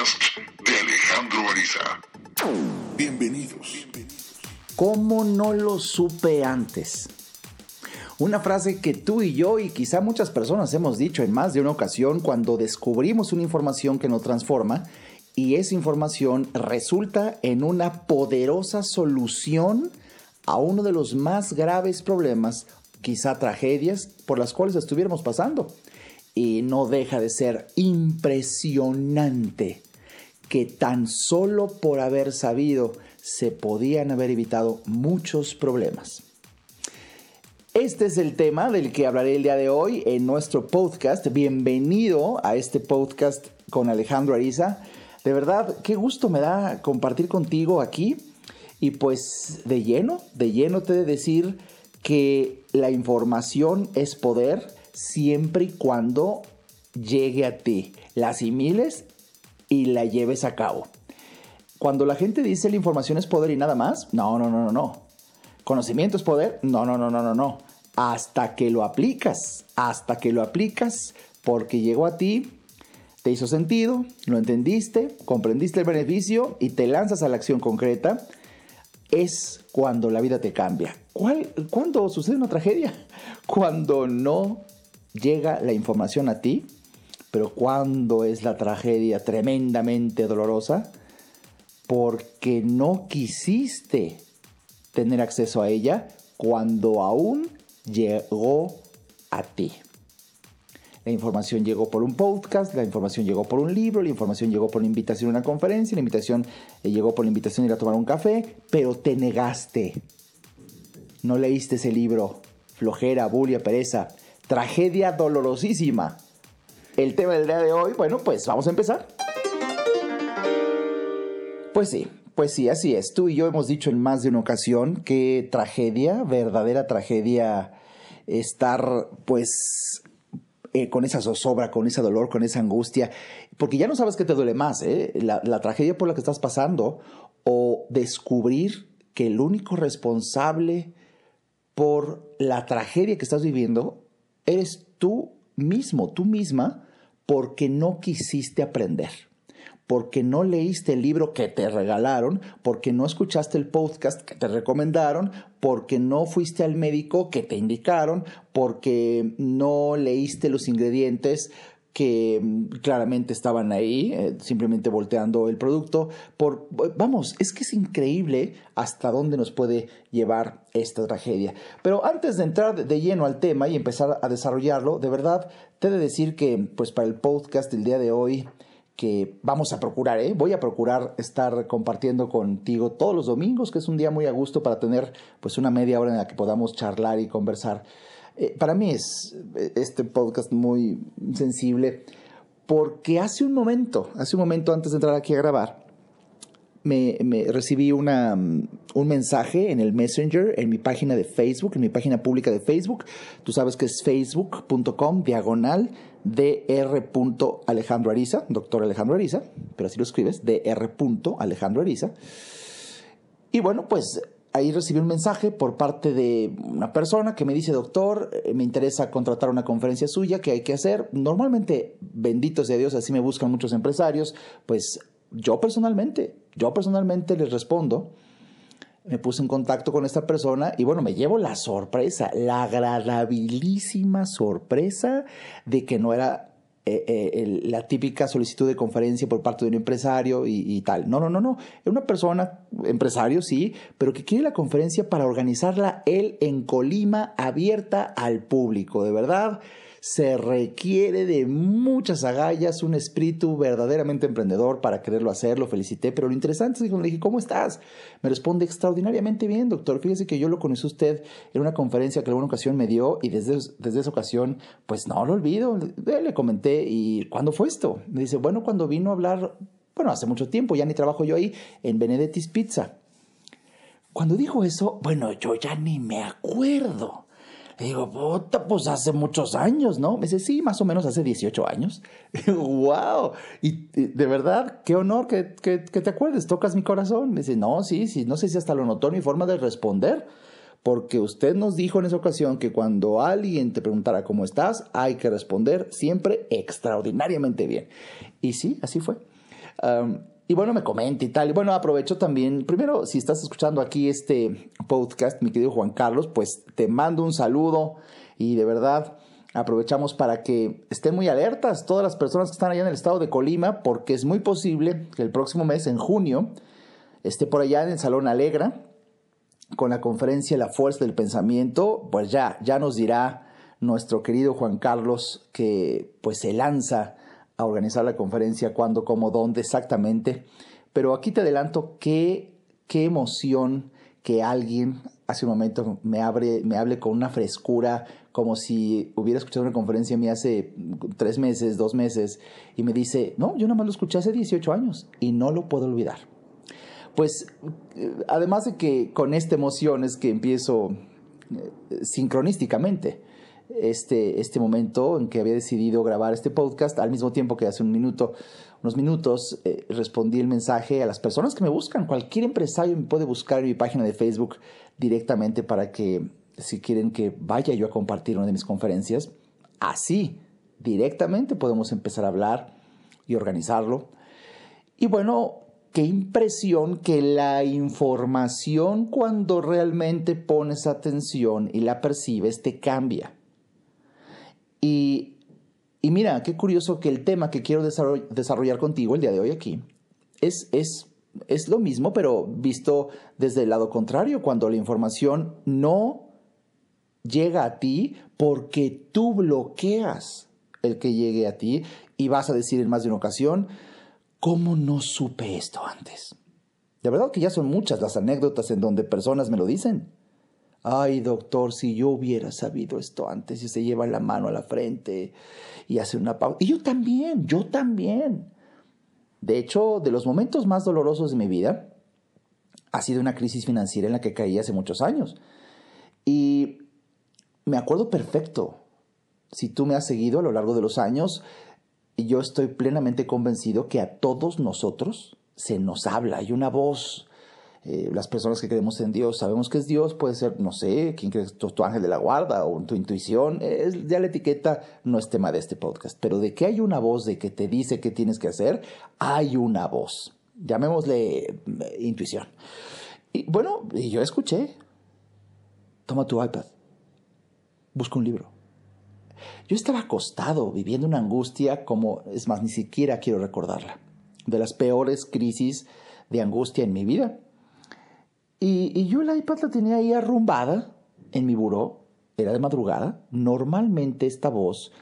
podcast de Alejandro Ariza. Bienvenidos. ¿Cómo no lo supe antes? Una frase que tú y yo y quizá muchas personas hemos dicho en más de una ocasión cuando descubrimos una información que nos transforma y esa información resulta en una poderosa solución a uno de los más graves problemas, quizá tragedias, por las cuales estuviéramos pasando. Y no deja de ser impresionante que tan solo por haber sabido se podían haber evitado muchos problemas. Este es el tema del que hablaré el día de hoy en nuestro podcast. Bienvenido a este podcast con Alejandro Ariza. De verdad, qué gusto me da compartir contigo aquí. Y pues de lleno, de lleno te de decir que la información es poder siempre y cuando llegue a ti, la asimiles y la lleves a cabo. Cuando la gente dice la información es poder y nada más, no, no, no, no, no. Conocimiento es poder, no, no, no, no, no, no. Hasta que lo aplicas, hasta que lo aplicas, porque llegó a ti, te hizo sentido, lo entendiste, comprendiste el beneficio y te lanzas a la acción concreta, es cuando la vida te cambia. ¿Cuál, ¿Cuándo sucede una tragedia? Cuando no llega la información a ti, pero cuando es la tragedia tremendamente dolorosa, porque no quisiste tener acceso a ella cuando aún llegó a ti. La información llegó por un podcast, la información llegó por un libro, la información llegó por una invitación a una conferencia, la invitación eh, llegó por la invitación a ir a tomar un café, pero te negaste. No leíste ese libro. Flojera, bulia, pereza. Tragedia dolorosísima. El tema del día de hoy, bueno, pues vamos a empezar. Pues sí, pues sí, así es. Tú y yo hemos dicho en más de una ocasión que tragedia, verdadera tragedia, estar pues eh, con esa zozobra, con ese dolor, con esa angustia, porque ya no sabes qué te duele más, ¿eh? la, la tragedia por la que estás pasando o descubrir que el único responsable por la tragedia que estás viviendo eres tú mismo, tú misma, porque no quisiste aprender, porque no leíste el libro que te regalaron, porque no escuchaste el podcast que te recomendaron, porque no fuiste al médico que te indicaron, porque no leíste los ingredientes que mm, claramente estaban ahí, eh, simplemente volteando el producto. Por, vamos, es que es increíble hasta dónde nos puede llevar esta tragedia. Pero antes de entrar de lleno al tema y empezar a desarrollarlo, de verdad, te he de decir que, pues para el podcast del día de hoy, que vamos a procurar, ¿eh? voy a procurar estar compartiendo contigo todos los domingos, que es un día muy a gusto para tener pues una media hora en la que podamos charlar y conversar. Eh, para mí es eh, este podcast muy sensible porque hace un momento, hace un momento antes de entrar aquí a grabar, me, recibí una, un mensaje en el Messenger, en mi página de Facebook, en mi página pública de Facebook. Tú sabes que es facebook.com diagonal dr. Alejandro Ariza, doctor Alejandro Ariza, pero así lo escribes, dr. Alejandro Ariza. Y bueno, pues ahí recibí un mensaje por parte de una persona que me dice, doctor, eh, me interesa contratar una conferencia suya, ¿qué hay que hacer? Normalmente, bendito sea Dios, así me buscan muchos empresarios, pues yo personalmente, yo personalmente les respondo, me puse en contacto con esta persona y bueno, me llevo la sorpresa, la agradabilísima sorpresa de que no era eh, eh, la típica solicitud de conferencia por parte de un empresario y, y, tal. No, no, no, no. Es una persona, empresario, sí, pero que quiere la conferencia para organizarla él en Colima, abierta al público. De verdad, se requiere de muchas agallas, un espíritu verdaderamente emprendedor para quererlo hacer, lo felicité, pero lo interesante es que le dije, ¿cómo estás? Me responde extraordinariamente bien, doctor. Fíjese que yo lo conocí usted en una conferencia que alguna ocasión me dio y desde, desde esa ocasión, pues no lo olvido. Le comenté, ¿y cuándo fue esto? Me dice, bueno, cuando vino a hablar, bueno, hace mucho tiempo, ya ni trabajo yo ahí, en Benedetti's Pizza. Cuando dijo eso, bueno, yo ya ni me acuerdo. Digo, puta, pues hace muchos años, ¿no? Me dice, sí, más o menos hace 18 años. ¡Wow! Y de verdad, qué honor que, que, que, te acuerdes, tocas mi corazón. Me dice, no, sí, sí, no sé si hasta lo notó mi forma de responder, porque usted nos dijo en esa ocasión que cuando alguien te preguntara cómo estás, hay que responder siempre extraordinariamente bien. Y sí, así fue. Y bueno, me comente y tal. Y bueno, aprovecho también, primero, si estás escuchando aquí este podcast, mi querido Juan Carlos, pues te mando un saludo y de verdad aprovechamos para que estén muy alertas todas las personas que están allá en el estado de Colima, porque es muy posible que el próximo mes, en junio, esté por allá en el Salón Alegra con la conferencia La Fuerza del Pensamiento, pues ya, ya nos dirá nuestro querido Juan Carlos que pues se lanza a organizar la conferencia, cuándo, cómo, dónde exactamente. Pero aquí te adelanto qué, qué emoción que alguien hace un momento me, abre, me hable con una frescura, como si hubiera escuchado una conferencia mía hace tres meses, dos meses, y me dice, no, yo nada más lo escuché hace 18 años y no lo puedo olvidar. Pues eh, además de que con esta emoción es que empiezo eh, sincronísticamente este, este momento en que había decidido grabar este podcast, al mismo tiempo que hace un minuto, unos minutos, eh, respondí el mensaje a las personas que me buscan. Cualquier empresario me puede buscar en mi página de Facebook directamente para que, si quieren que vaya yo a compartir una de mis conferencias, así, directamente podemos empezar a hablar y organizarlo. Y bueno, qué impresión que la información cuando realmente pones atención y la percibes te cambia. Y, mira, qué curioso que el tema que quiero desarrollar contigo el día de hoy aquí es, es, es lo mismo, pero visto desde el lado contrario, cuando la información no llega a ti porque tú bloqueas el que llegue a ti y vas a decir en más de una ocasión, ¿cómo no supe esto antes? De verdad que ya son muchas las anécdotas en donde personas me lo dicen. Ay, doctor, si yo hubiera sabido esto antes y se lleva la mano a la frente y hace una pausa. Y yo también, yo también. De hecho, de los momentos más dolorosos de mi vida ha sido una crisis financiera en la que caí hace muchos años. Y me acuerdo perfecto. Si tú me has seguido a lo largo de los años, yo estoy plenamente convencido que a todos nosotros se nos habla. Hay una voz eh, las personas que creemos en Dios sabemos que es Dios, puede ser, no sé, quién crees, tu, tu ángel de la guarda o tu intuición. Ya la etiqueta no es tema de este podcast, pero de que hay una voz de que te dice qué tienes que hacer, hay una voz. Llamémosle eh, intuición. Y bueno, y yo escuché. Toma tu iPad. Busca un libro. Yo estaba acostado, viviendo una angustia como, es más, ni siquiera quiero recordarla, de las peores crisis de angustia en mi vida. Y, yo el iPad la tenía ahí arrumbada en mi buró, era de madrugada. Normalmente esta voz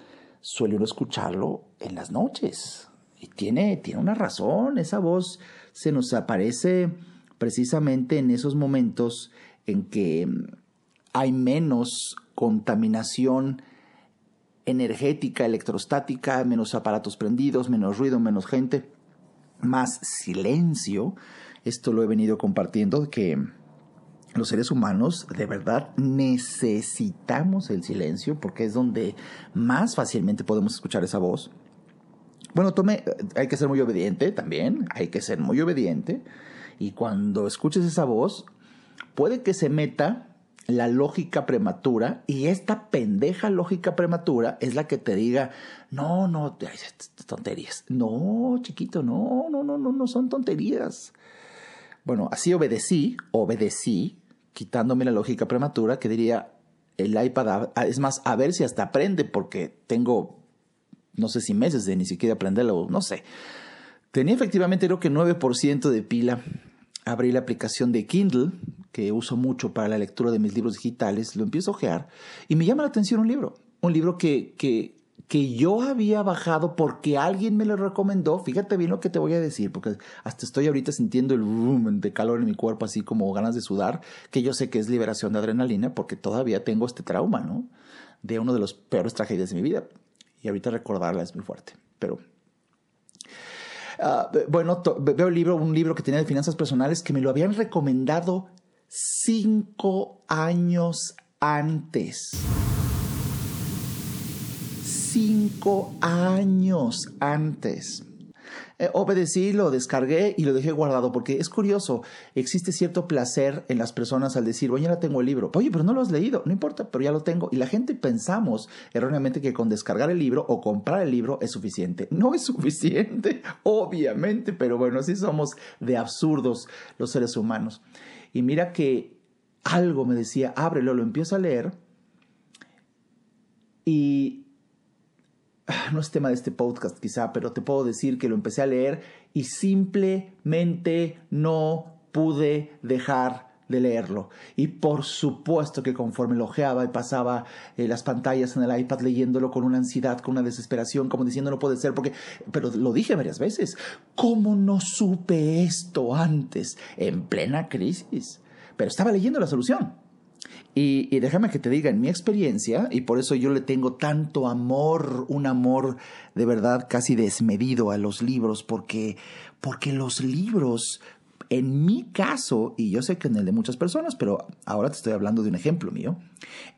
suele uno escucharlo en las noches. Y tiene, tiene una razón, esa voz se nos aparece precisamente en esos momentos en que hay menos contaminación energética, electrostática, menos aparatos prendidos, menos ruido, menos gente, más silencio esto lo he venido compartiendo, que los seres humanos de verdad necesitamos el silencio porque es donde más fácilmente podemos escuchar esa voz. Bueno, tome, hay que ser muy obediente también, hay que ser muy obediente. Y cuando escuches esa voz, puede que se meta la lógica prematura y esta pendeja lógica prematura es la que te diga, no, no, tonterías. No, chiquito, no, no, no, no, no son tonterías. Bueno, así obedecí, obedecí, quitándome la lógica prematura, que diría, el iPad, es más, a ver si hasta aprende, porque tengo, no sé si meses de ni siquiera aprenderlo, no sé. Tenía efectivamente creo que 9% de pila. Abrí la aplicación de Kindle, que uso mucho para la lectura de mis libros digitales, lo empiezo a ojear y me llama la atención un libro. Un libro que, que que yo había bajado porque alguien me lo recomendó. Fíjate bien lo que te voy a decir, porque hasta estoy ahorita sintiendo el boom de calor en mi cuerpo, así como ganas de sudar, que yo sé que es liberación de adrenalina, porque todavía tengo este trauma, ¿no? De uno de los peores tragedias de mi vida. Y ahorita recordarla es muy fuerte. Pero ah, bueno, veo el libro, un libro que tenía de finanzas personales que me lo habían recomendado cinco años antes cinco años antes. Eh, obedecí, lo descargué y lo dejé guardado porque es curioso, existe cierto placer en las personas al decir, oye, ya tengo el libro, oye, pero no lo has leído, no importa, pero ya lo tengo. Y la gente pensamos erróneamente que con descargar el libro o comprar el libro es suficiente. No es suficiente, obviamente, pero bueno, así somos de absurdos los seres humanos. Y mira que algo me decía, ábrelo, lo empiezo a leer y no es tema de este podcast quizá, pero te puedo decir que lo empecé a leer y simplemente no pude dejar de leerlo. Y por supuesto que conforme lo ojeaba y pasaba eh, las pantallas en el iPad leyéndolo con una ansiedad, con una desesperación, como diciendo no puede ser, porque, pero lo dije varias veces, ¿cómo no supe esto antes, en plena crisis? Pero estaba leyendo la solución. Y, déjame que te diga, en mi experiencia, y por eso yo le tengo tanto amor, un amor de verdad casi desmedido a los libros, porque, porque los libros, en mi caso, y yo sé que en el de muchas personas, pero ahora te estoy hablando de un ejemplo mío,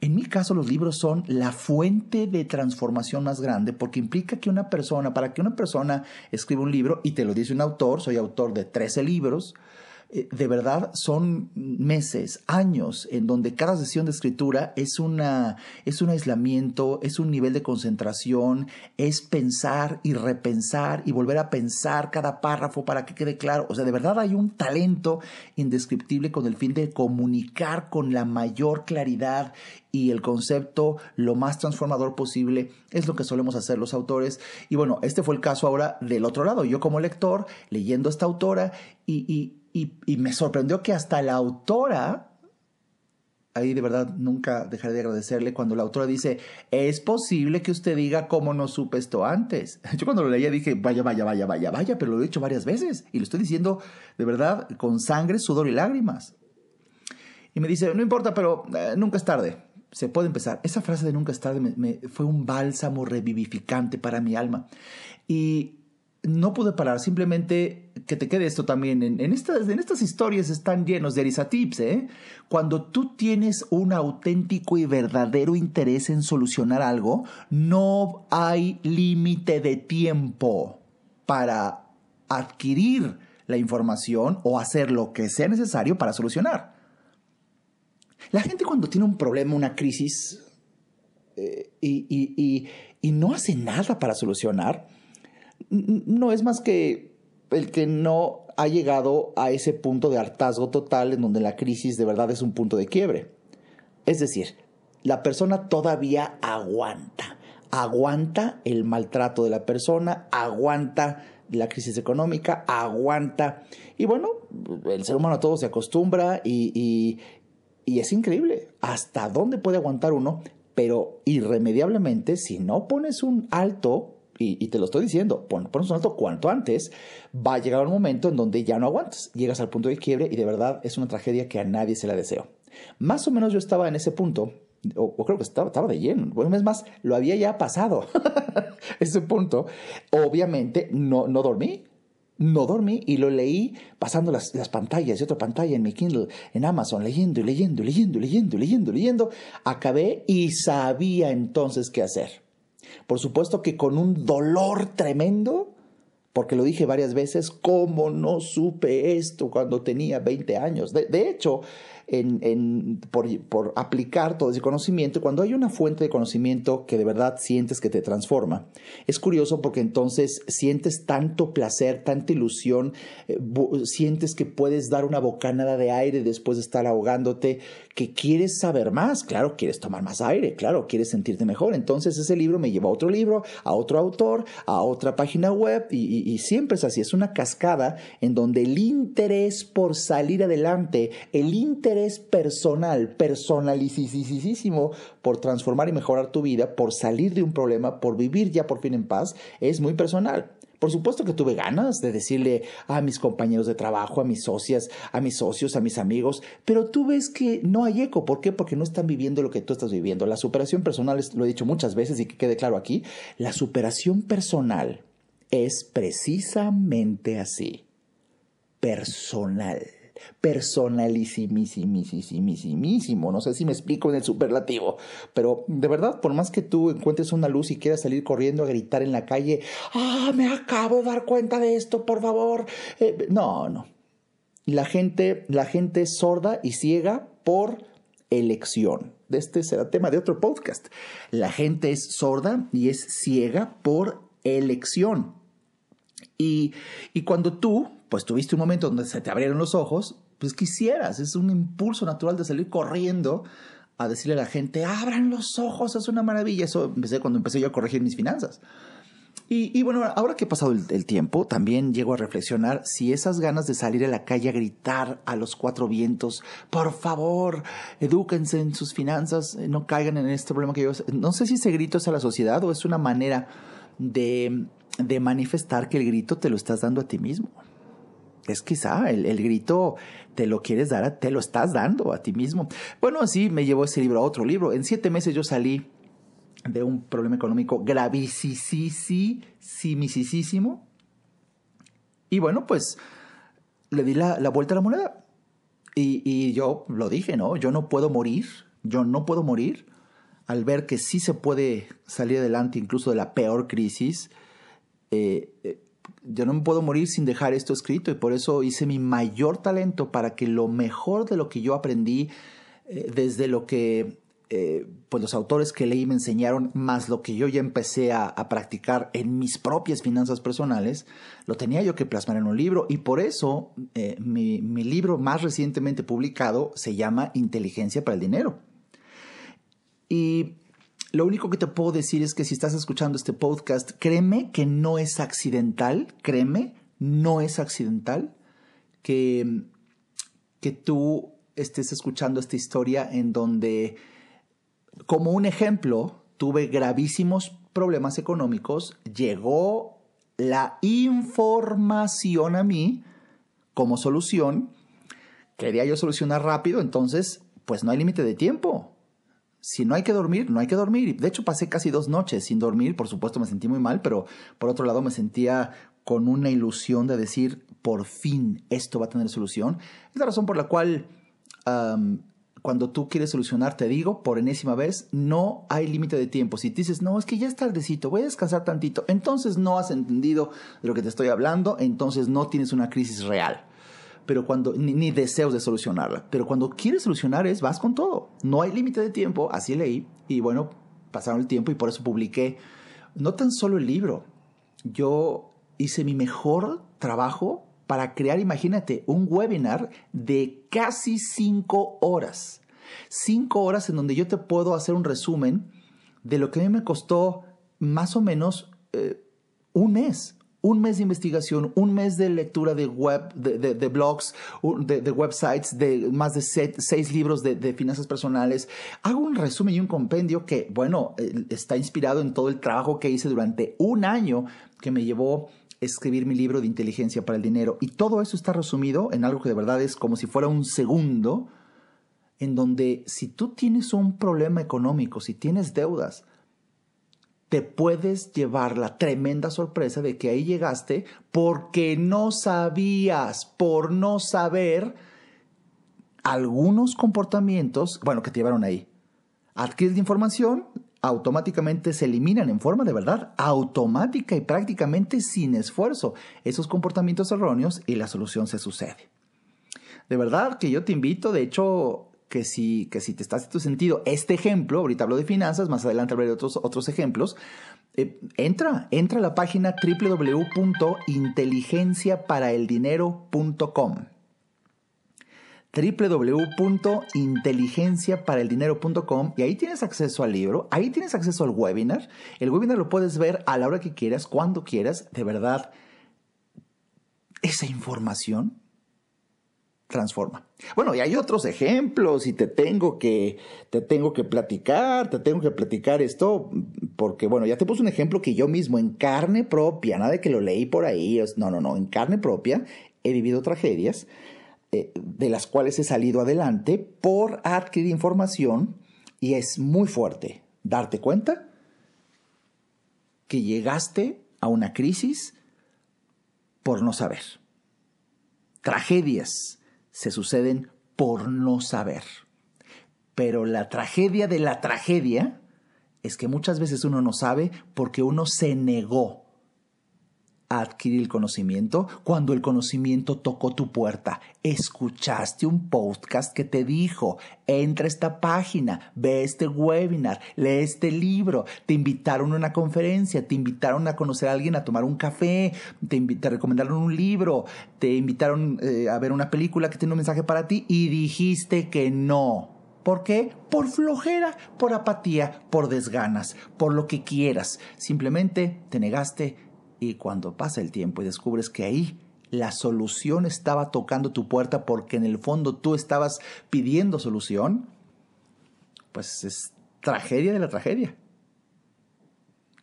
en mi caso los libros son la fuente de transformación más grande porque implica que una persona, para que una persona escriba un libro, y te lo dice un autor, soy autor de 13 libros, eh, de verdad son meses, años, en donde cada sesión de escritura es, una, es un aislamiento, es un nivel de concentración, es pensar y repensar y volver a pensar cada párrafo para que quede claro. O sea, de verdad hay un talento indescriptible con el fin de comunicar con la mayor claridad y el concepto lo más transformador posible es lo que solemos hacer los autores. Y bueno, este fue el caso ahora del otro lado. Yo como lector, leyendo a esta autora y y, me sorprendió que hasta la autora, ahí de verdad nunca dejaré de agradecerle cuando la autora dice, es posible que usted diga cómo no supe esto antes. Yo cuando lo leía dije, vaya, vaya, vaya, vaya, vaya, pero lo he dicho varias veces y lo estoy diciendo de verdad con sangre, sudor y lágrimas. Y me dice, no importa, pero eh, nunca es tarde. Se puede empezar. Esa frase de nunca es tarde me, fue un bálsamo revivificante para mi alma. Y no pude parar, simplemente que te quede esto también. En, estas, en estas historias están llenos de erisatips, ¿eh? Cuando tú tienes un auténtico y verdadero interés en solucionar algo, no hay límite de tiempo para adquirir la información o hacer lo que sea necesario para solucionar. La gente cuando tiene un problema, una crisis, eh, y, y no hace nada para solucionar, no es más que el que no ha llegado a ese punto de hartazgo total en donde la crisis de verdad es un punto de quiebre. Es decir, la persona todavía aguanta, aguanta el maltrato de la persona, aguanta la crisis económica, aguanta. Y bueno, el ser humano a todo se acostumbra y, y, y es increíble hasta dónde puede aguantar uno, pero irremediablemente si no pones un alto y, te lo estoy diciendo, pon, un alto cuanto antes, va a llegar un momento en donde ya no aguantas, llegas al punto de quiebre y de verdad es una tragedia que a nadie se la deseo. Más o menos yo estaba en ese punto, o, creo que estaba, estaba, de lleno, bueno, es más, lo había ya pasado, ese punto. Obviamente no, no dormí, no dormí y lo leí pasando las, las, pantallas de otra pantalla en mi Kindle, en Amazon, leyendo y leyendo, leyendo, leyendo, leyendo, leyendo. Acabé y sabía entonces qué hacer. Por supuesto que con un dolor tremendo, porque lo dije varias veces, ¿cómo no supe esto cuando tenía 20 años? De, de hecho, en, por, aplicar todo ese conocimiento. Cuando hay una fuente de conocimiento que de verdad sientes que te transforma, es curioso porque entonces sientes tanto placer, tanta ilusión, eh, sientes que puedes dar una bocanada de aire después de estar ahogándote, que quieres saber más, claro, quieres tomar más aire, claro, quieres sentirte mejor. Entonces ese libro me lleva a otro libro, a otro autor, a otra página web y, y siempre es así, es una cascada en donde el interés por salir adelante, el interés es personal, personalicísimo por transformar y mejorar tu vida, por salir de un problema, por vivir ya por fin en paz, es muy personal. Por supuesto que tuve ganas de decirle a mis compañeros de trabajo, a mis socias, a mis socios, a mis amigos, pero tú ves que no hay eco. ¿Por qué? Porque no están viviendo lo que tú estás viviendo. La superación personal, lo he dicho muchas veces y que quede claro aquí, la superación personal es precisamente así, personal personalísimísimo. No sé si me explico en el superlativo, pero de verdad, por más que tú encuentres una luz y quieras salir corriendo a gritar en la calle, ah, me acabo de dar cuenta de esto, por favor. Eh, no, no. La gente, la gente es sorda y ciega por elección. Este será tema de otro podcast. La gente es sorda y es ciega por elección. Y, cuando tú, pues tuviste un momento donde se te abrieron los ojos, pues quisieras, es un impulso natural de salir corriendo a decirle a la gente, abran los ojos, es una maravilla. Eso empecé cuando empecé yo a corregir mis finanzas. Y, bueno, ahora que ha pasado el, tiempo, también llego a reflexionar si esas ganas de salir a la calle a gritar a los cuatro vientos, por favor, edúquense en sus finanzas, eh, no caigan en este problema que yo... No sé si ese grito es a la sociedad o es una manera de, de manifestar que el grito te lo estás dando a ti mismo. Es quizá el, el, grito te lo quieres dar, te lo estás dando a ti mismo. Bueno, así me llevó ese libro a otro libro. En siete meses yo salí de un problema económico gravísimo. Y bueno, pues le di la, vuelta a la moneda. Y, yo lo dije, ¿no? Yo no puedo morir, yo no puedo morir al ver que sí se puede salir adelante incluso de la peor crisis. Eh, eh, yo no me puedo morir sin dejar esto escrito y por eso hice mi mayor talento para que lo mejor de lo que yo aprendí, eh, desde lo que pues los autores que leí me enseñaron, más lo que yo ya empecé a, practicar en mis propias finanzas personales, lo tenía yo que plasmar en un libro y por eso eh, mi, mi libro más recientemente publicado se llama Inteligencia para el Dinero. Y lo único que te puedo decir es que si estás escuchando este podcast, créeme que no es accidental, créeme, no es accidental que, que tú estés escuchando esta historia en donde como un ejemplo, tuve gravísimos problemas económicos, llegó la información a mí como solución, quería yo solucionar rápido, entonces, pues no hay límite de tiempo. Si no hay que dormir, no hay que dormir. De hecho, pasé casi dos noches sin dormir, por supuesto me sentí muy mal, pero por otro lado me sentía con una ilusión de decir, por fin esto va a tener solución. Es la razón por la cual cuando tú quieres solucionar, te digo por enésima vez, no hay límite de tiempo. Si dices, no, es que ya es tardecito, voy a descansar tantito, entonces no has entendido de lo que te estoy hablando, entonces no tienes una crisis real. Pero cuando, ni, deseos de solucionarla. Pero cuando quieres solucionar es, vas con todo. No hay límite de tiempo, así leí. Y bueno, pasaron el tiempo y por eso publiqué no tan solo el libro. Yo hice mi mejor trabajo para crear, imagínate, un webinar de casi cinco horas. Cinco horas en donde yo te puedo hacer un resumen de lo que a mí me costó más o menos eh, un mes. Un mes de investigación, un mes de lectura de web, de, blogs, de, websites, de más de seis libros de, finanzas personales. Hago un resumen y un compendio que, bueno, está inspirado en todo el trabajo que hice durante un año que me llevó escribir mi libro de inteligencia para el dinero. Y todo eso está resumido en algo que de verdad es como si fuera un segundo, en donde si tú tienes un problema económico, si tienes deudas, te puedes llevar la tremenda sorpresa de que ahí llegaste porque no sabías, por no saber algunos comportamientos, bueno, que te llevaron ahí. Adquieres información, automáticamente se eliminan en forma de verdad automática y prácticamente sin esfuerzo esos comportamientos erróneos y la solución se sucede. De verdad que yo te invito, de hecho, que si, que si te estás en tu sentido, este ejemplo, ahorita hablo de finanzas, más adelante hablaré de otros, otros ejemplos, eh, entra, entra a la página www.inteligenciaparaeldinero.com www.inteligenciaparaeldinero.com y ahí tienes acceso al libro, ahí tienes acceso al webinar. El webinar lo puedes ver a la hora que quieras, cuando quieras. De verdad, esa información transforma. Bueno, y hay otros ejemplos y te tengo que te tengo que platicar, te tengo que platicar esto porque bueno, ya te puse un ejemplo que yo mismo en carne propia, nada de que lo leí por ahí, no, no, no, en carne propia he vivido tragedias eh, de las cuales he salido adelante por adquirir información y es muy fuerte darte cuenta que llegaste a una crisis por no saber. Tragedias, se suceden por no saber. Pero la tragedia de la tragedia es que muchas veces uno no sabe porque uno se negó adquirir el conocimiento cuando el conocimiento tocó tu puerta. Escuchaste un podcast que te dijo, entra a esta página, ve este webinar, lee este libro, te invitaron a una conferencia, te invitaron a conocer a alguien, a tomar un café, te, te recomendaron un libro, te invitaron eh, a ver una película que tiene un mensaje para ti y dijiste que no. ¿Por qué? Por flojera, por apatía, por desganas, por lo que quieras. Simplemente te negaste y cuando pasa el tiempo y descubres que ahí la solución estaba tocando tu puerta porque en el fondo tú estabas pidiendo solución, pues es tragedia de la tragedia.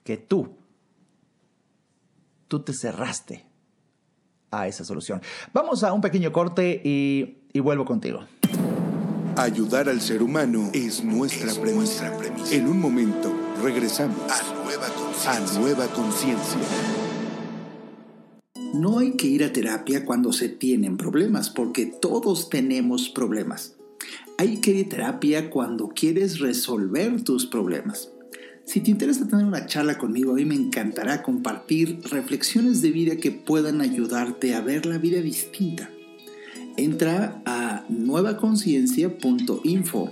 Que tú, tú te cerraste a esa solución. Vamos a un pequeño corte y, y vuelvo contigo. Ayudar al ser humano es nuestra, premisa. En un momento regresamos a nueva conciencia. No hay que ir a terapia cuando se tienen problemas, porque todos tenemos problemas. Hay que ir a terapia cuando quieres resolver tus problemas. Si te interesa tener una charla conmigo, a mí me encantará compartir reflexiones de vida que puedan ayudarte a ver la vida distinta. Entra a nuevaconciencia.info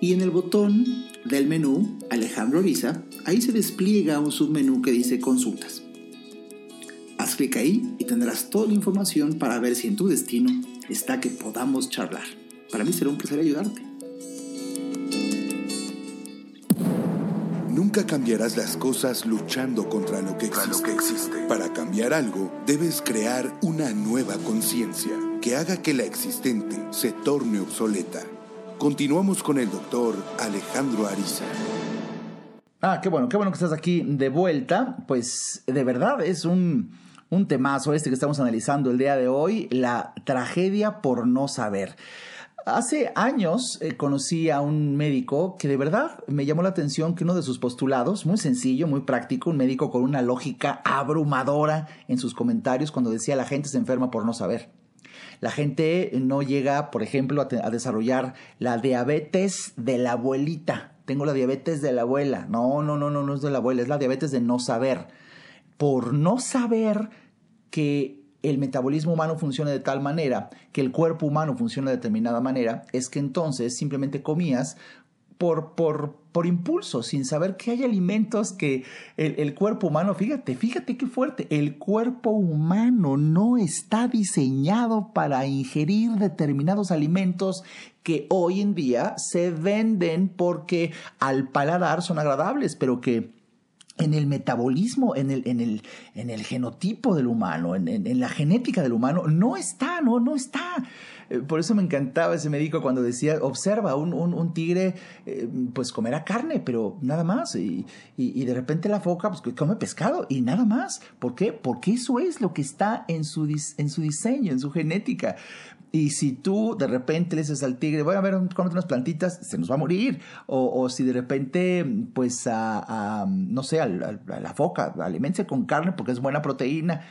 y en el botón del menú Alejandro Ariza, ahí se despliega un submenú que dice consultas. Haz clic ahí y tendrás toda la información para ver si en tu destino está que podamos charlar. Para mí será un placer ayudarte. Nunca cambiarás las cosas luchando contra lo que existe. Para cambiar algo, debes crear una nueva conciencia que haga que la existente se torne obsoleta. Continuamos con el doctor Alejandro Ariza. Ah, qué bueno, qué bueno que estás aquí de vuelta. Pues de verdad es un, un temazo este que estamos analizando el día de hoy, la tragedia por no saber. Hace años eh, conocí a un médico que de verdad me llamó la atención que uno de sus postulados, muy sencillo, muy práctico, un médico con una lógica abrumadora en sus comentarios cuando decía la gente se enferma por no saber. La gente no llega, por ejemplo, a, a desarrollar la diabetes de la abuelita. Tengo la diabetes de la abuela. No, no, no, no, no es de la abuela, es la diabetes de no saber por no saber que el metabolismo humano funciona de tal manera, que el cuerpo humano funciona de determinada manera, es que entonces simplemente comías por, por, por impulso, sin saber que hay alimentos que el, el, cuerpo humano, fíjate, fíjate qué fuerte, el cuerpo humano no está diseñado para ingerir determinados alimentos que hoy en día se venden porque al paladar son agradables, pero que en el metabolismo, en el, en el, en el genotipo del humano, en, en, la genética del humano, no está, no, no está. Eh, por eso me encantaba ese médico cuando decía, observa, un, un, tigre eh, pues comerá carne, pero nada más. Y, y, y, de repente la foca pues come pescado y nada más. ¿Por qué? Porque eso es lo que está en su, en su diseño, en su genética. Y si tú de repente le dices al tigre, voy a ver con otras plantitas, se nos va a morir. O, si de repente, pues, a, no sé, a, la foca, alimente con carne porque es buena proteína.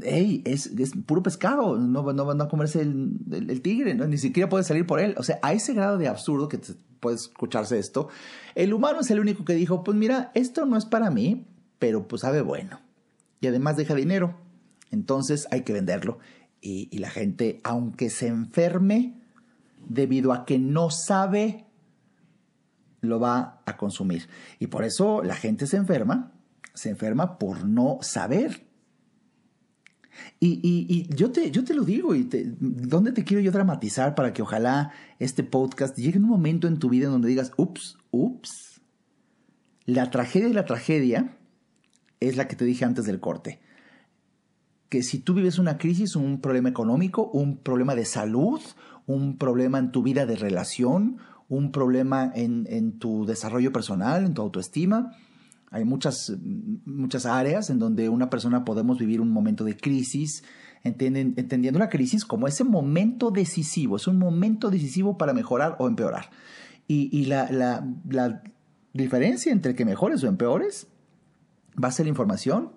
Ey, es, puro pescado, no, no van a comerse el, tigre, ¿no? ni siquiera puede salir por él. O sea, a ese grado de absurdo que te, puede escucharse esto, el humano es el único que dijo, pues mira, esto no es para mí, pero pues sabe bueno. Y además deja dinero. Entonces hay que venderlo y, la gente, aunque se enferme, debido a que no sabe, lo va a consumir. Y por eso la gente se enferma, se enferma por no saber. Y, y, yo, te, yo te lo digo, y te, ¿dónde te quiero yo dramatizar para que ojalá este podcast llegue un momento en tu vida en donde digas, ups, ups? La tragedia y la tragedia es la que te dije antes del corte que si tú vives una crisis, un problema económico, un problema de salud, un problema en tu vida de relación, un problema en, en tu desarrollo personal, en tu autoestima, hay muchas, muchas áreas en donde una persona podemos vivir un momento de crisis, entendiendo la crisis como ese momento decisivo, es un momento decisivo para mejorar o empeorar. Y, y la, la, la diferencia entre que mejores o empeores va a ser la información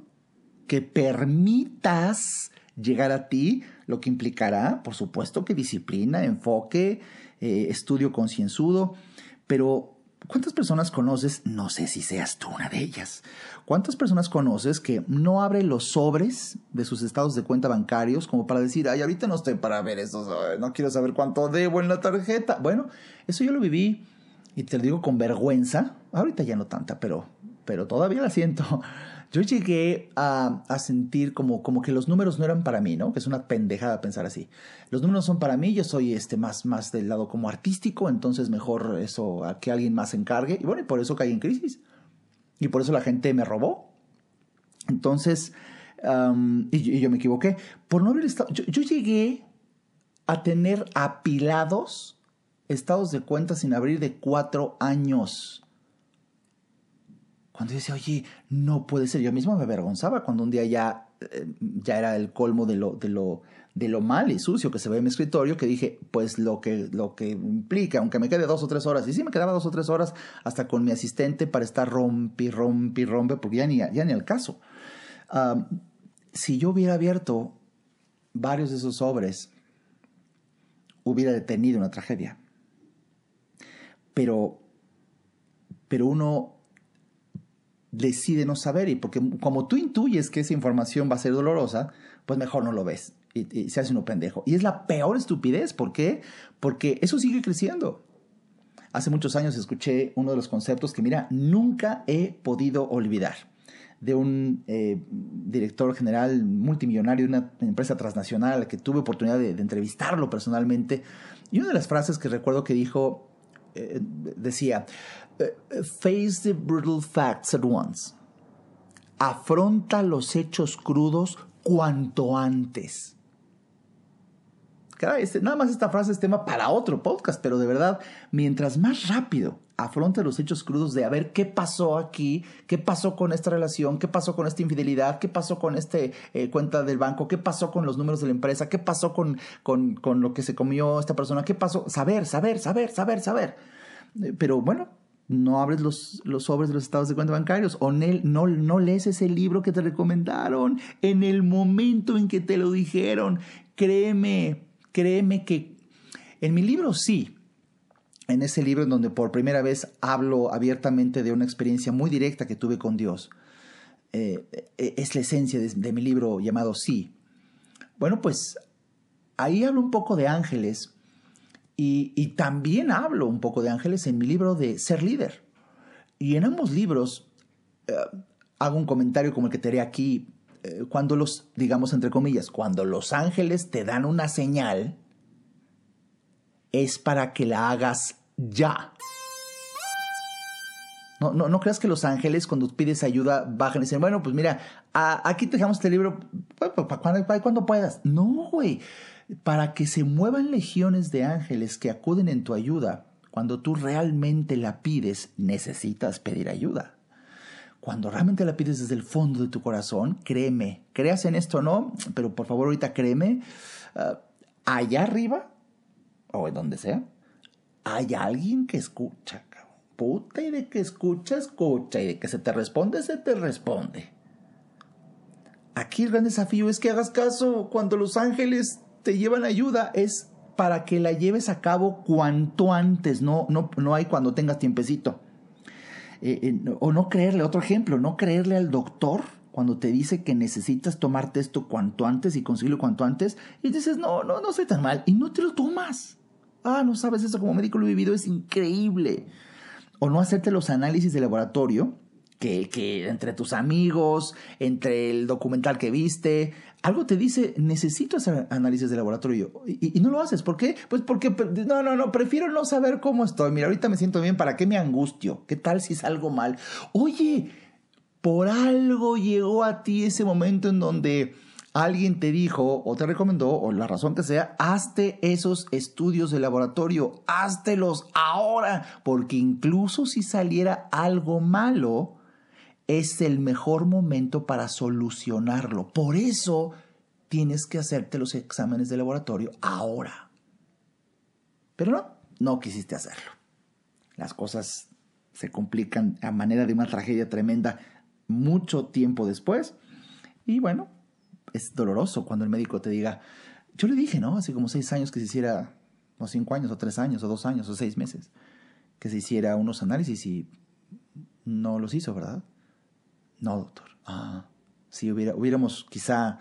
que permitas llegar a ti, lo que implicará, por supuesto, que disciplina, enfoque, eh, estudio concienzudo, pero ¿cuántas personas conoces? No sé si seas tú una de ellas. ¿Cuántas personas conoces que no abre los sobres de sus estados de cuenta bancarios como para decir, ay, ahorita no estoy para ver eso, no quiero saber cuánto debo en la tarjeta? Bueno, eso yo lo viví y te lo digo con vergüenza, ahorita ya no tanta, pero, pero todavía la siento yo llegué a, sentir como, como que los números no eran para mí, ¿no? Que es una pendejada pensar así. Los números son para mí, yo soy este más, más del lado como artístico, entonces mejor eso a que alguien más se encargue. Y bueno, y por eso caí en crisis. Y por eso la gente me robó. Entonces, y, yo me equivoqué. Por no haber estado, yo, yo llegué a tener apilados estados de cuenta sin abrir de cuatro años. Cuando yo decía, oye, no puede ser, yo mismo me avergonzaba cuando un día ya, eh, ya era el colmo de lo, de, lo, de lo mal y sucio que se ve en mi escritorio, que dije, pues lo que, lo que implica, aunque me quede dos o tres horas, y sí me quedaba dos o tres horas hasta con mi asistente para estar rompi, rompi, rompe, porque ya ni, ya ni al caso. si yo hubiera abierto varios de esos sobres, hubiera detenido una tragedia. Pero, pero uno decide no saber y porque como tú intuyes que esa información va a ser dolorosa, pues mejor no lo ves y, se hace uno pendejo. Y es la peor estupidez, ¿por qué? Porque eso sigue creciendo. Hace muchos años escuché uno de los conceptos que, mira, nunca he podido olvidar de un eh, director general multimillonario de una empresa transnacional que tuve oportunidad de, entrevistarlo personalmente. Y una de las frases que recuerdo que dijo eh, decía, face the brutal facts at once. Afronta los hechos crudos cuanto antes. Este, nada más esta frase es tema para otro podcast, pero de verdad, mientras más rápido afronta los hechos crudos de a ver qué pasó aquí, qué pasó con esta relación, qué pasó con esta infidelidad, qué pasó con esta eh, cuenta del banco, qué pasó con los números de la empresa, qué pasó con, con, con lo que se comió esta persona, qué pasó, saber, saber, saber, saber, saber. Eh, pero bueno, no abres los, los, sobres de los estados de cuenta bancarios o no, no lees ese libro que te recomendaron en el momento en que te lo dijeron. Créeme, créeme que en mi libro sí. En ese libro en donde por primera vez hablo abiertamente de una experiencia muy directa que tuve con Dios. Eh, eh, es la esencia de mi libro llamado Sí. Bueno, pues ahí hablo un poco de ángeles, y, también hablo un poco de ángeles en mi libro de Ser líder. Y en ambos libros eh, hago un comentario como el que te haré aquí. Eh, cuando los, digamos entre comillas, cuando los ángeles te dan una señal, es para que la hagas ya. No, no, no creas que los ángeles cuando pides ayuda bajan y dicen, bueno, pues mira, aquí te dejamos este libro para cuando puedas. No, güey para que se muevan legiones de ángeles que acuden en tu ayuda, cuando tú realmente la pides, necesitas pedir ayuda. Cuando realmente la pides desde el fondo de tu corazón, créeme, creas en esto o no, pero por favor ahorita créeme, ah, allá arriba, o en donde sea, hay alguien que escucha, puta, y de que escucha, escucha, y de que se te responde, se te responde. Aquí el gran desafío es que hagas caso cuando los ángeles te llevan ayuda es para que la lleves a cabo cuanto antes, no, no, no hay cuando tengas tiempecito. Eh, eh, o no creerle, otro ejemplo, no creerle al doctor cuando te dice que necesitas tomarte esto cuanto antes y conseguirlo cuanto antes, y dices, no, no, no soy tan mal, y no te lo tomas. Ah, no sabes eso como médico lo he vivido, es increíble. O no hacerte los análisis de laboratorio que, entre tus amigos, entre el documental que viste, algo te dice, necesito hacer análisis de laboratorio y, no lo haces. ¿Por qué? Pues porque, no, no, no, prefiero no saber cómo estoy. Mira, ahorita me siento bien, ¿para qué me angustio? ¿Qué tal si salgo mal? Oye, por algo llegó a ti ese momento en donde alguien te dijo o te recomendó, o la razón que sea, hazte esos estudios de laboratorio, háztelos ahora, porque incluso si saliera algo malo, es el mejor momento para solucionarlo. Por eso tienes que hacerte los exámenes de laboratorio ahora. Pero no, no quisiste hacerlo. Las cosas se complican a manera de una tragedia tremenda mucho tiempo después. Y bueno, es doloroso cuando el médico te diga, yo le dije, ¿no? Hace como seis años que se hiciera, o cinco años, o tres años, o dos años, o seis meses, que se hiciera unos análisis y no los hizo, ¿verdad? No, doctor. Ah, si hubiera, hubiéramos quizá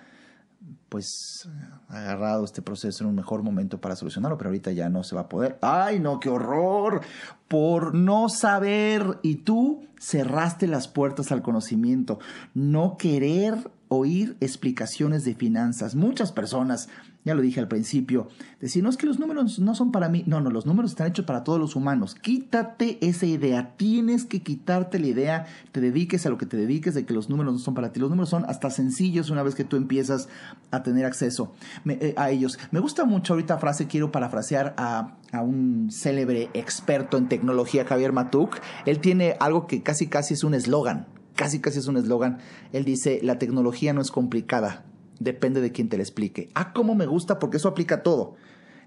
pues agarrado este proceso en un mejor momento para solucionarlo, pero ahorita ya no se va a poder. ¡Ay, no, qué horror! Por no saber y tú cerraste las puertas al conocimiento, no querer oír explicaciones de finanzas. Muchas personas ya lo dije al principio, decir, no es que los números no son para mí, no, no, los números están hechos para todos los humanos. Quítate esa idea, tienes que quitarte la idea, te dediques a lo que te dediques de que los números no son para ti. Los números son hasta sencillos una vez que tú empiezas a tener acceso eh, a ellos. Me gusta mucho ahorita frase, quiero parafrasear a, a un célebre experto en tecnología, Javier Matuk. Él tiene algo que casi casi es un eslogan, casi casi es un eslogan. Él dice, la tecnología no es complicada, depende de quién te la explique. Ah, cómo me gusta porque eso aplica todo.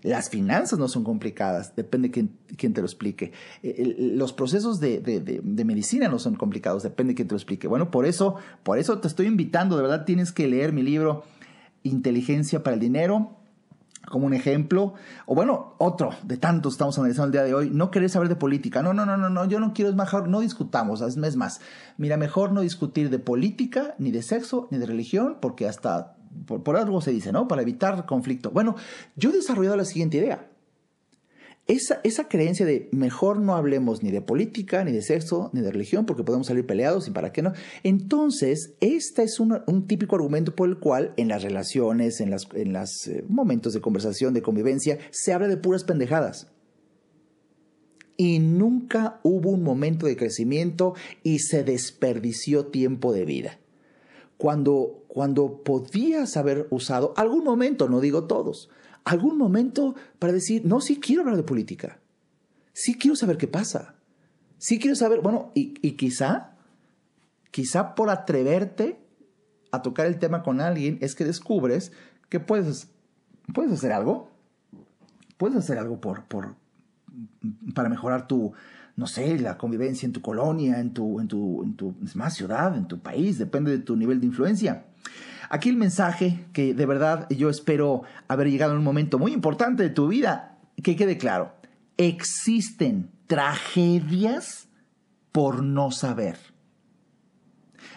Las finanzas no son complicadas, depende de quién, te lo explique. Eh, los procesos de, de, medicina no son complicados, depende de quién te lo explique. Bueno, por eso, por eso te estoy invitando, de verdad tienes que leer mi libro Inteligencia para el Dinero como un ejemplo, o bueno, otro de tantos estamos analizando el día de hoy, no querer saber de política. No, no, no, no, no, yo no quiero, es mejor, no discutamos, es más, mira, mejor no discutir de política, ni de sexo, ni de religión, porque hasta por, algo se dice, ¿no? Para evitar conflicto. Bueno, yo he desarrollado la siguiente idea. Esa, esa, creencia de mejor no hablemos ni de política, ni de sexo, ni de religión, porque podemos salir peleados y para qué no. Entonces, este es un, típico argumento por el cual en las relaciones, en los en las, eh, momentos de conversación, de convivencia, se habla de puras pendejadas. Y nunca hubo un momento de crecimiento y se desperdició tiempo de vida cuando, cuando podías haber usado algún momento, no digo todos, algún momento para decir, no, sí quiero hablar de política, sí quiero saber qué pasa, sí quiero saber, bueno, y, y quizá, quizá por atreverte a tocar el tema con alguien es que descubres que puedes, puedes hacer algo, puedes hacer algo por, por, para mejorar tu, no sé, la convivencia en tu colonia, en tu, en tu, en tu más ciudad, en tu país, depende de tu nivel de influencia. Aquí el mensaje que de verdad yo espero haber llegado en un momento muy importante de tu vida, que quede claro, existen tragedias por no saber.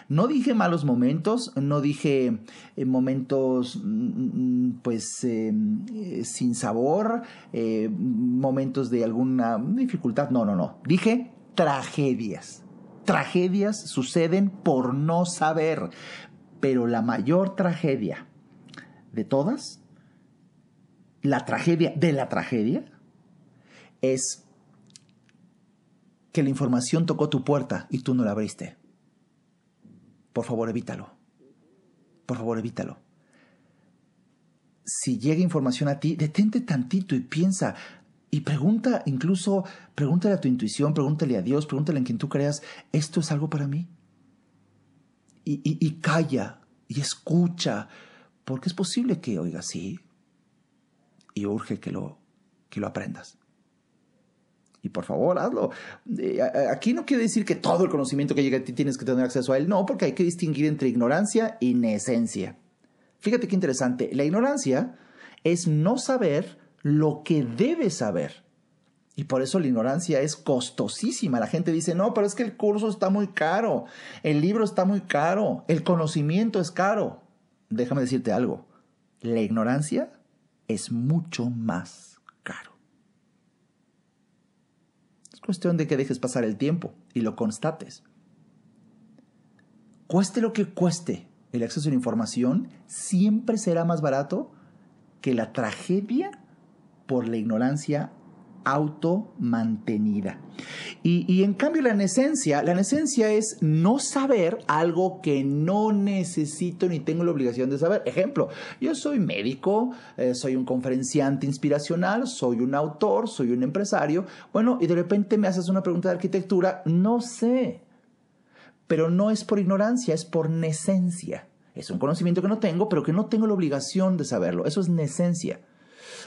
No dije malos momentos, no dije eh, momentos mm, mm, pues em, eh, sin sabor, eh, momentos de alguna dificultad, no, no, no. Dije tragedias. Tragedias suceden por no saber, pero la mayor tragedia de todas, la tragedia de la tragedia, es que la información tocó tu puerta y tú no la abriste. Por favor, evítalo. Por favor, evítalo. Si llega información a ti, detente tantito y piensa y pregunta, incluso pregúntale a tu intuición, pregúntale a Dios, pregúntale en quien tú creas, ¿esto es algo para mí? Y, y calla y escucha, porque es posible que oigas sí y urge que lo, que lo aprendas. Y por favor, hazlo. Eh, aquí no quiere decir que todo el conocimiento que llega a ti tienes que tener acceso a él. No, porque hay que distinguir entre ignorancia y nesencia. Fíjate qué interesante. La ignorancia es no saber lo que debes saber. Y por eso la ignorancia es costosísima. La gente dice, no, pero es que el curso está muy caro, el libro está muy caro, el conocimiento es caro. Déjame decirte algo, la ignorancia es mucho más cuestión de que dejes pasar el tiempo y lo constates. Cueste lo que cueste, el acceso a la información siempre será más barato que la tragedia por la ignorancia automantenida. Y, y en cambio la nesencia, la nesencia es no saber algo que no necesito ni tengo la obligación de saber. Ejemplo, yo soy médico, eh, soy un conferenciante inspiracional, soy un autor, soy un empresario. Bueno, y de repente me haces una pregunta de arquitectura, no sé. Pero no es por ignorancia, es por nesencia. Es un conocimiento que no tengo, pero que no tengo la obligación de saberlo. Eso es nesencia.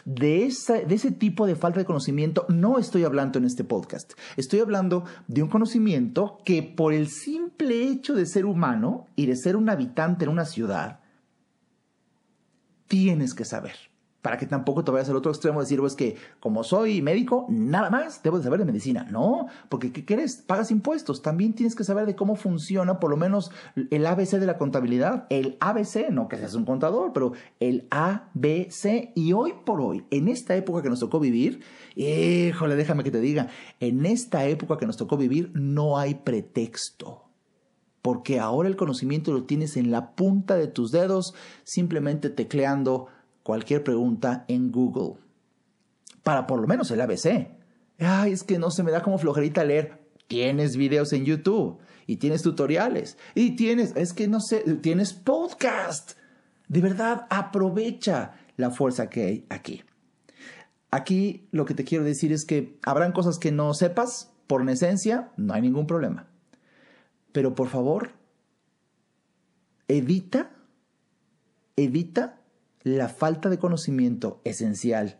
De, ese tipo de falta de conocimiento no estoy hablando en este podcast. Estoy hablando de un conocimiento que por el simple hecho de ser humano y de ser un habitante en una ciudad, tienes que saber para que tampoco te vayas al otro extremo de decir, pues que como soy médico, nada más debo de saber de medicina. No, porque ¿qué quieres? Pagas impuestos. También tienes que saber de cómo funciona por lo menos el ABC de la contabilidad. El ABC, no que seas un contador, pero el ABC. Y hoy por hoy, en esta época que nos tocó vivir, híjole, déjame que te diga, en esta época que nos tocó vivir no hay pretexto porque ahora el conocimiento lo tienes en la punta de tus dedos, simplemente tecleando cualquier pregunta en Google. Para por lo menos el ABC. Ay, es que no se me da como flojerita leer. Tienes videos en YouTube y tienes tutoriales y tienes, es que no sé, tienes podcast. De verdad, aprovecha la fuerza que hay aquí. Aquí lo que te quiero decir es que habrán cosas que no sepas por esencia, no hay ningún problema. Pero por favor, evita, evita la falta de conocimiento esencial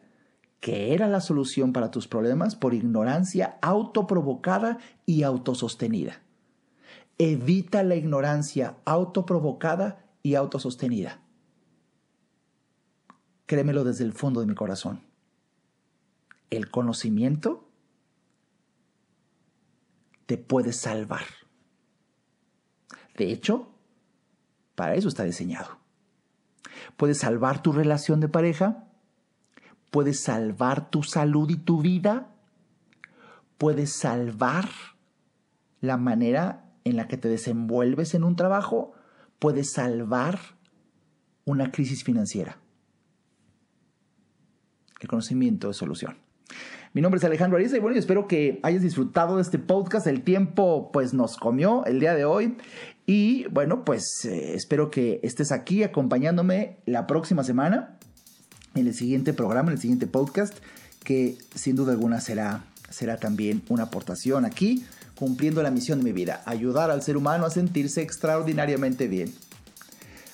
que era la solución para tus problemas por ignorancia autoprovocada y autosostenida. Evita la ignorancia autoprovocada y autosostenida. Créemelo desde el fondo de mi corazón. El conocimiento te puede salvar. De hecho, para eso está diseñado. Puedes salvar tu relación de pareja. Puedes salvar tu salud y tu vida. Puedes salvar la manera en la que te desenvuelves en un trabajo. Puedes salvar una crisis financiera. El conocimiento es solución. Mi nombre es Alejandro Ariza y bueno, espero que hayas disfrutado de este podcast. El tiempo pues nos comió el día de hoy y bueno, pues eh, espero que estés aquí acompañándome la próxima semana en el siguiente programa, en el siguiente podcast, que sin duda alguna será, será también una aportación aquí, cumpliendo la misión de mi vida, ayudar al ser humano a sentirse extraordinariamente bien.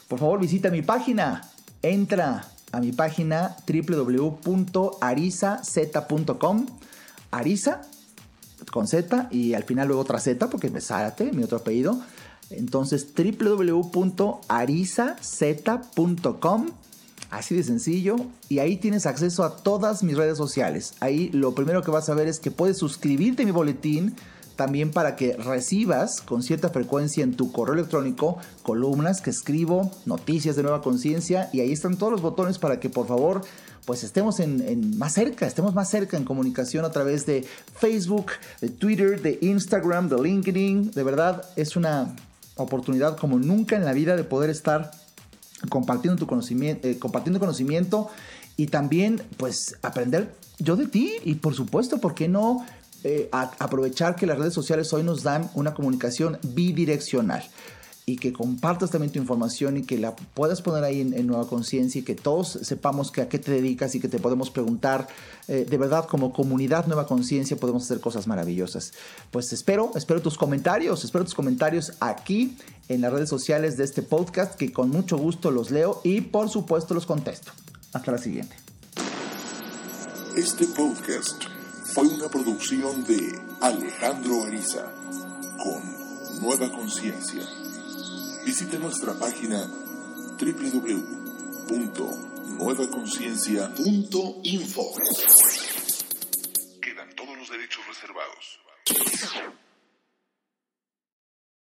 Por favor, visita mi página, entra a mi página www.arizaz.com. Ariza con Z y al final luego otra Z porque me Zárate, mi otro apellido. Entonces www.arizaz.com. Así de sencillo. Y ahí tienes acceso a todas mis redes sociales. Ahí lo primero que vas a ver es que puedes suscribirte a mi boletín también para que recibas con cierta frecuencia en tu correo electrónico columnas que escribo, noticias de nueva conciencia y ahí están todos los botones para que por favor pues estemos en, más cerca, estemos más cerca en comunicación a través de Facebook, de Twitter, de Instagram, de LinkedIn. De verdad es una oportunidad como nunca en la vida de poder estar compartiendo tu conocimiento, eh, compartiendo conocimiento y también pues aprender yo de ti y por supuesto, ¿por qué no eh, aprovechar que las redes sociales hoy nos dan una comunicación bidireccional y que compartas también tu información y que la puedas poner ahí en, Nueva Conciencia y que todos sepamos que a qué te dedicas y que te podemos preguntar. Eh, de verdad, como comunidad Nueva Conciencia podemos hacer cosas maravillosas. Pues espero, espero tus comentarios, espero tus comentarios aquí en las redes sociales de este podcast que con mucho gusto los leo y por supuesto los contesto. Hasta la siguiente. Este podcast fue una producción de Alejandro Ariza con Nueva Conciencia. Visite nuestra página www.nuevaconciencia.info. Quedan todos los derechos reservados.